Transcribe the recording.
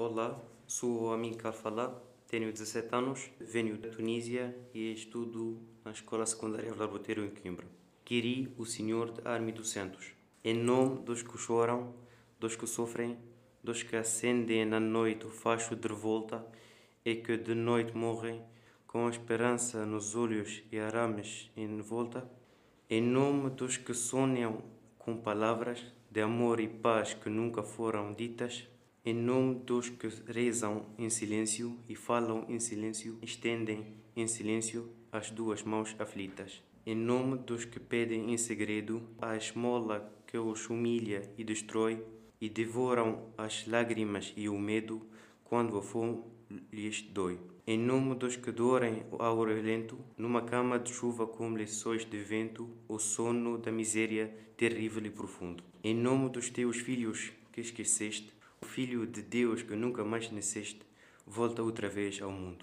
Olá, sou o Amin Kalfala, tenho 17 anos, venho da Tunísia e estudo na Escola Secundária Larboteiro em Coimbra. Queri o Senhor de Arme dos Santos, em nome dos que choram, dos que sofrem, dos que acendem na noite o facho de revolta e que de noite morrem, com a esperança nos olhos e arames em volta, em nome dos que sonham com palavras de amor e paz que nunca foram ditas, em nome dos que rezam em silêncio e falam em silêncio, estendem em silêncio as duas mãos aflitas. Em nome dos que pedem em segredo a esmola que os humilha e destrói, e devoram as lágrimas e o medo quando a fome lhes dói. Em nome dos que dorem ao relento, numa cama de chuva com lençóis de vento, o sono da miséria terrível e profundo. Em nome dos teus filhos que esqueceste, o Filho de Deus que nunca mais nasceste, volta outra vez ao mundo.